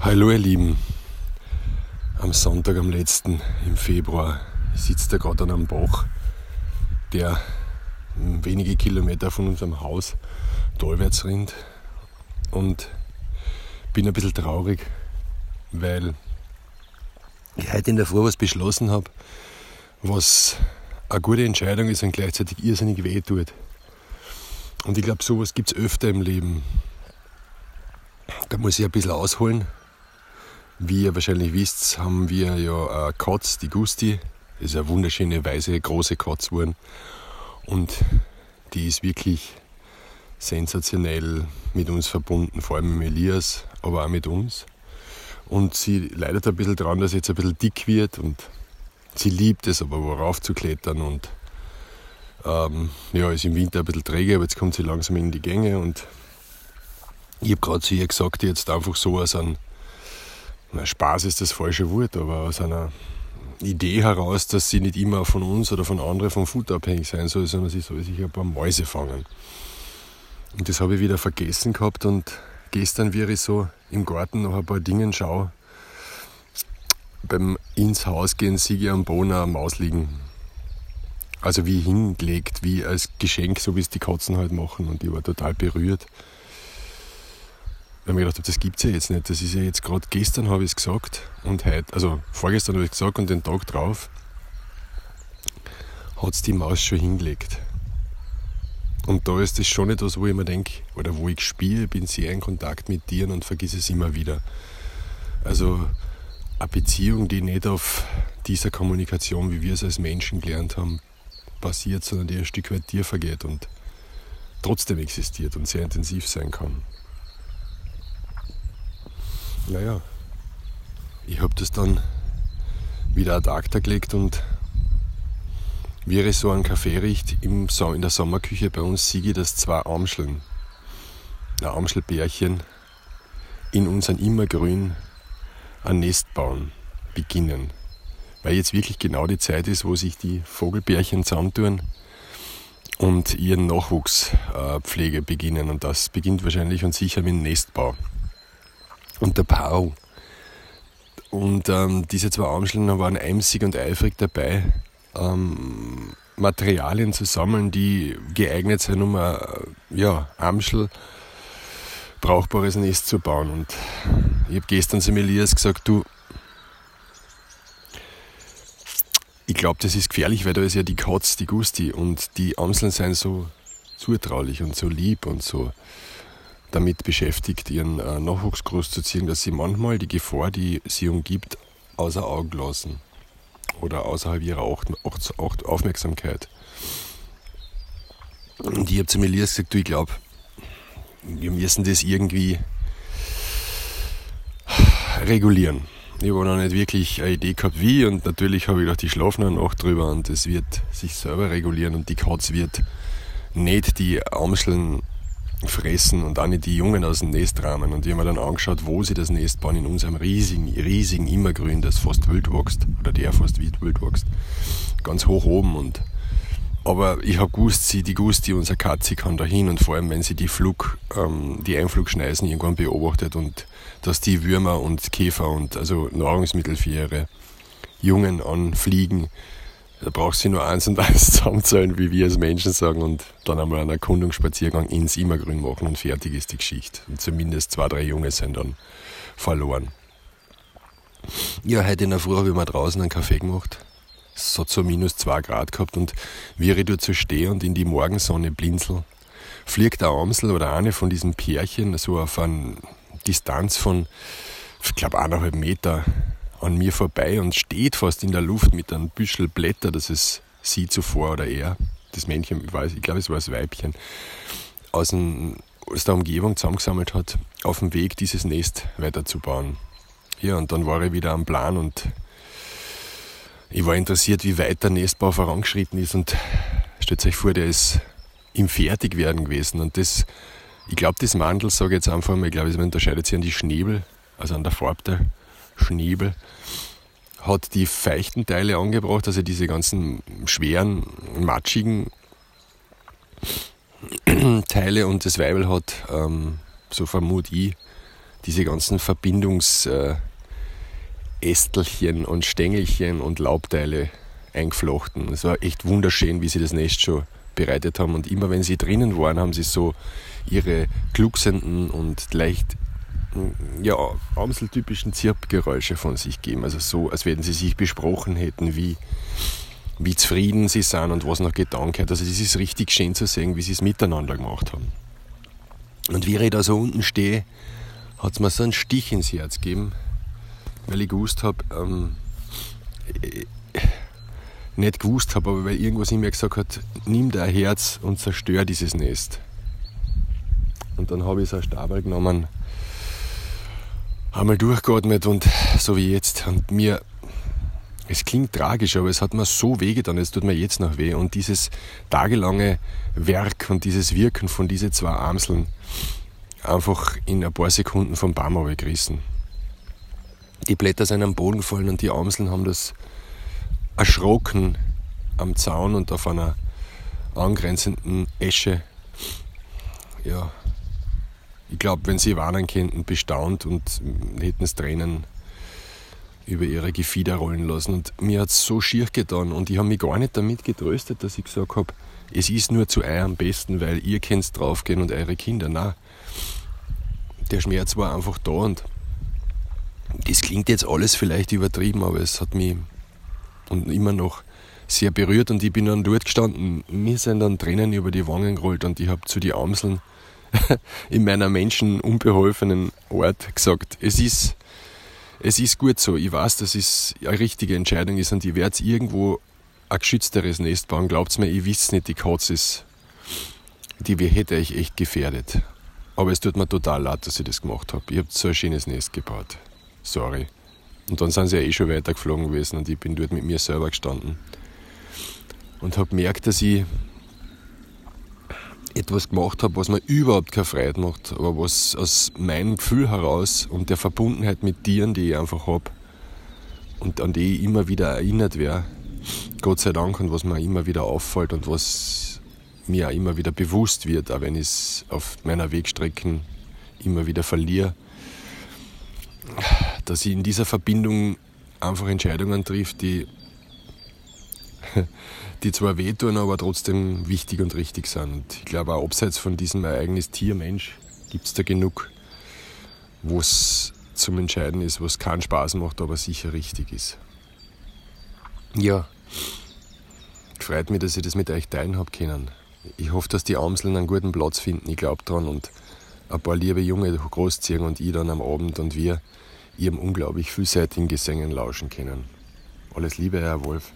Hallo ihr Lieben, am Sonntag, am letzten im Februar, sitzt er gerade an einem Bach, der wenige Kilometer von unserem Haus talwärts rinnt und bin ein bisschen traurig, weil ich heute in der Früh was beschlossen habe, was eine gute Entscheidung ist und gleichzeitig irrsinnig weh tut. Und ich glaube, sowas gibt es öfter im Leben. Da muss ich ein bisschen ausholen. Wie ihr wahrscheinlich wisst, haben wir ja eine Katz, die Gusti. Das ist eine wunderschöne, weiße, große Katz geworden. Und die ist wirklich sensationell mit uns verbunden, vor allem mit Elias, aber auch mit uns. Und sie leidet ein bisschen daran, dass sie jetzt ein bisschen dick wird und sie liebt es, aber worauf zu klettern und ähm, ja, ist im Winter ein bisschen träge, aber jetzt kommt sie langsam in die Gänge und ich habe gerade zu ihr gesagt, jetzt einfach so aus einem na, Spaß ist das falsche Wort, aber aus einer Idee heraus, dass sie nicht immer von uns oder von anderen vom Futter abhängig sein soll, sondern sie soll sich ein paar Mäuse fangen. Und das habe ich wieder vergessen gehabt und gestern, wie ich so im Garten noch ein paar Dinge schaue, beim ins Haus gehen sehe ich am Boden eine Maus liegen. Also wie hingelegt, wie als Geschenk, so wie es die Katzen halt machen. Und ich war total berührt ich mir gedacht habe, das gibt es ja jetzt nicht. Das ist ja jetzt gerade gestern habe ich es gesagt und heute, also vorgestern habe ich es gesagt und den Tag drauf hat es die Maus schon hingelegt. Und da ist das schon etwas, wo ich mir denke, oder wo ich spiele, bin sehr in Kontakt mit Tieren und vergesse es immer wieder. Also eine Beziehung, die nicht auf dieser Kommunikation, wie wir es als Menschen gelernt haben, basiert, sondern die ein Stück weit Tier vergeht und trotzdem existiert und sehr intensiv sein kann naja, ich habe das dann wieder ad acta gelegt und wie ich so einen Kaffee riecht, im in der Sommerküche bei uns sehe ich, dass zwei Amscheln, ein Amschelbärchen, in unseren Immergrün ein Nest bauen, beginnen. Weil jetzt wirklich genau die Zeit ist, wo sich die Vogelbärchen zusammentun und ihren Nachwuchspflege beginnen. Und das beginnt wahrscheinlich und sicher mit dem Nestbau und der Pau. Und ähm, diese zwei Amseln waren emsig und eifrig dabei, ähm, Materialien zu sammeln, die geeignet sind, um ein ja, Amsel brauchbares Nest zu bauen. Und ich habe gestern zu Elias gesagt, du, ich glaube, das ist gefährlich, weil da ist ja die Katz, die Gusti und die Amseln sind so zutraulich und so lieb und so damit beschäftigt, ihren äh, Nachwuchs großzuziehen, dass sie manchmal die Gefahr, die sie umgibt, außer Augen lassen oder außerhalb ihrer Aufmerksamkeit. Und ich habe zu Elias gesagt, du, ich glaube, wir müssen das irgendwie regulieren. Ich habe noch nicht wirklich eine Idee gehabt, wie, und natürlich habe ich gedacht, die schlafen eine Nacht drüber und es wird sich selber regulieren und die Katz wird nicht die Amseln fressen und auch nicht die Jungen aus dem Nest rahmen. Und ich habe mir dann angeschaut, wo sie das Nest bauen, in unserem riesigen, riesigen Immergrün, das fast wild wächst, oder der fast wild wächst. Ganz hoch oben und aber ich habe gewusst, sie, die Gusti, unser Katze, kann da hin und vor allem, wenn sie die Flug, ähm, die Einflugschneisen irgendwann beobachtet und dass die Würmer und Käfer und also Nahrungsmittel für ihre Jungen anfliegen, da brauchst du nur eins und eins zusammenzählen, wie wir als Menschen sagen, und dann einmal einen Erkundungsspaziergang ins Immergrün machen und fertig ist die Geschichte. Und zumindest zwei, drei Junge sind dann verloren. Ja, heute in der Früh habe ich mal draußen einen Kaffee gemacht. Es hat so minus zwei Grad gehabt und wie ich dort so stehe und in die Morgensonne blinzel, fliegt der Amsel oder eine von diesen Pärchen so auf eine Distanz von, ich glaube, eineinhalb Meter an mir vorbei und steht fast in der Luft mit einem Büschel Blätter, das es sie zuvor oder er, das Männchen, ich, weiß, ich glaube es war das Weibchen, aus, dem, aus der Umgebung zusammengesammelt hat, auf dem Weg dieses Nest weiterzubauen. Ja, und dann war ich wieder am Plan und ich war interessiert, wie weit der Nestbau vorangeschritten ist. Und stellt euch vor, der ist im Fertigwerden gewesen. Und das, ich glaube, das Mandel, sage ich jetzt einfach mal, ich glaube, man unterscheidet sich an die Schnäbel, also an der Farbe der Schnäbel, hat die feuchten Teile angebracht, also diese ganzen schweren, matschigen Teile und das Weibel hat, ähm, so vermute ich, diese ganzen Verbindungsästelchen und Stängelchen und Laubteile eingeflochten. Es war echt wunderschön, wie sie das Nest schon bereitet haben. Und immer wenn sie drinnen waren, haben sie so ihre glucksenden und leicht ja, amseltypischen Zirpgeräusche von sich geben. Also so, als wenn sie sich besprochen hätten, wie, wie zufrieden sie sind und was noch getan hat. Also es ist richtig schön zu sehen, wie sie es miteinander gemacht haben. Und wie ich da so unten stehe, hat es mir so einen Stich ins Herz gegeben, weil ich gewusst habe, ähm, äh, nicht gewusst habe, aber weil irgendwas in mir gesagt hat, nimm dein Herz und zerstör dieses Nest. Und dann habe ich so einen Stabel genommen, einmal durchgeatmet und so wie jetzt. Und mir, es klingt tragisch, aber es hat mir so weh getan, es tut mir jetzt noch weh. Und dieses tagelange Werk und dieses Wirken von diesen zwei Amseln einfach in ein paar Sekunden vom Baum gerissen. Die Blätter sind am Boden gefallen und die Amseln haben das erschrocken am Zaun und auf einer angrenzenden Esche ja, ich glaube, wenn sie warnen könnten, bestaunt und hätten es Tränen über ihre Gefieder rollen lassen. Und mir hat es so schier getan und ich habe mich gar nicht damit getröstet, dass ich gesagt habe, es ist nur zu euch am besten, weil ihr könnt draufgehen und eure Kinder. Nein, der Schmerz war einfach da und das klingt jetzt alles vielleicht übertrieben, aber es hat mich und immer noch sehr berührt und ich bin dann dort gestanden. Mir sind dann Tränen über die Wangen gerollt und ich habe zu den Amseln in meiner menschenunbeholfenen Art gesagt, es ist, es ist gut so. Ich weiß, dass es eine richtige Entscheidung ist und ich werde irgendwo ein geschützteres Nest bauen. Glaubt mir, ich weiß nicht, die Katze ist, die hätte ich echt gefährdet. Aber es tut mir total leid, dass ich das gemacht habe. Ich habe so ein schönes Nest gebaut. Sorry. Und dann sind sie ja eh schon weitergeflogen gewesen und ich bin dort mit mir selber gestanden. Und habe gemerkt, dass ich etwas gemacht habe, was mir überhaupt keine Freude macht, aber was aus meinem Gefühl heraus und der Verbundenheit mit Tieren, die ich einfach habe und an die ich immer wieder erinnert werde, Gott sei Dank, und was mir immer wieder auffällt und was mir auch immer wieder bewusst wird, auch wenn ich es auf meiner Wegstrecken immer wieder verliere, dass ich in dieser Verbindung einfach Entscheidungen trifft, die die zwar wehtun, aber trotzdem wichtig und richtig sind. Und ich glaube, auch abseits von diesem Ereignis Tier-Mensch gibt es da genug, wo es zum Entscheiden ist, was keinen Spaß macht, aber sicher richtig ist. Ja, freut mich, dass ich das mit euch teilen habe können. Ich hoffe, dass die Amseln einen guten Platz finden. Ich glaube dran und ein paar liebe Junge großziehen und ich dann am Abend und wir ihrem unglaublich vielseitigen Gesängen lauschen können. Alles Liebe, Herr Wolf.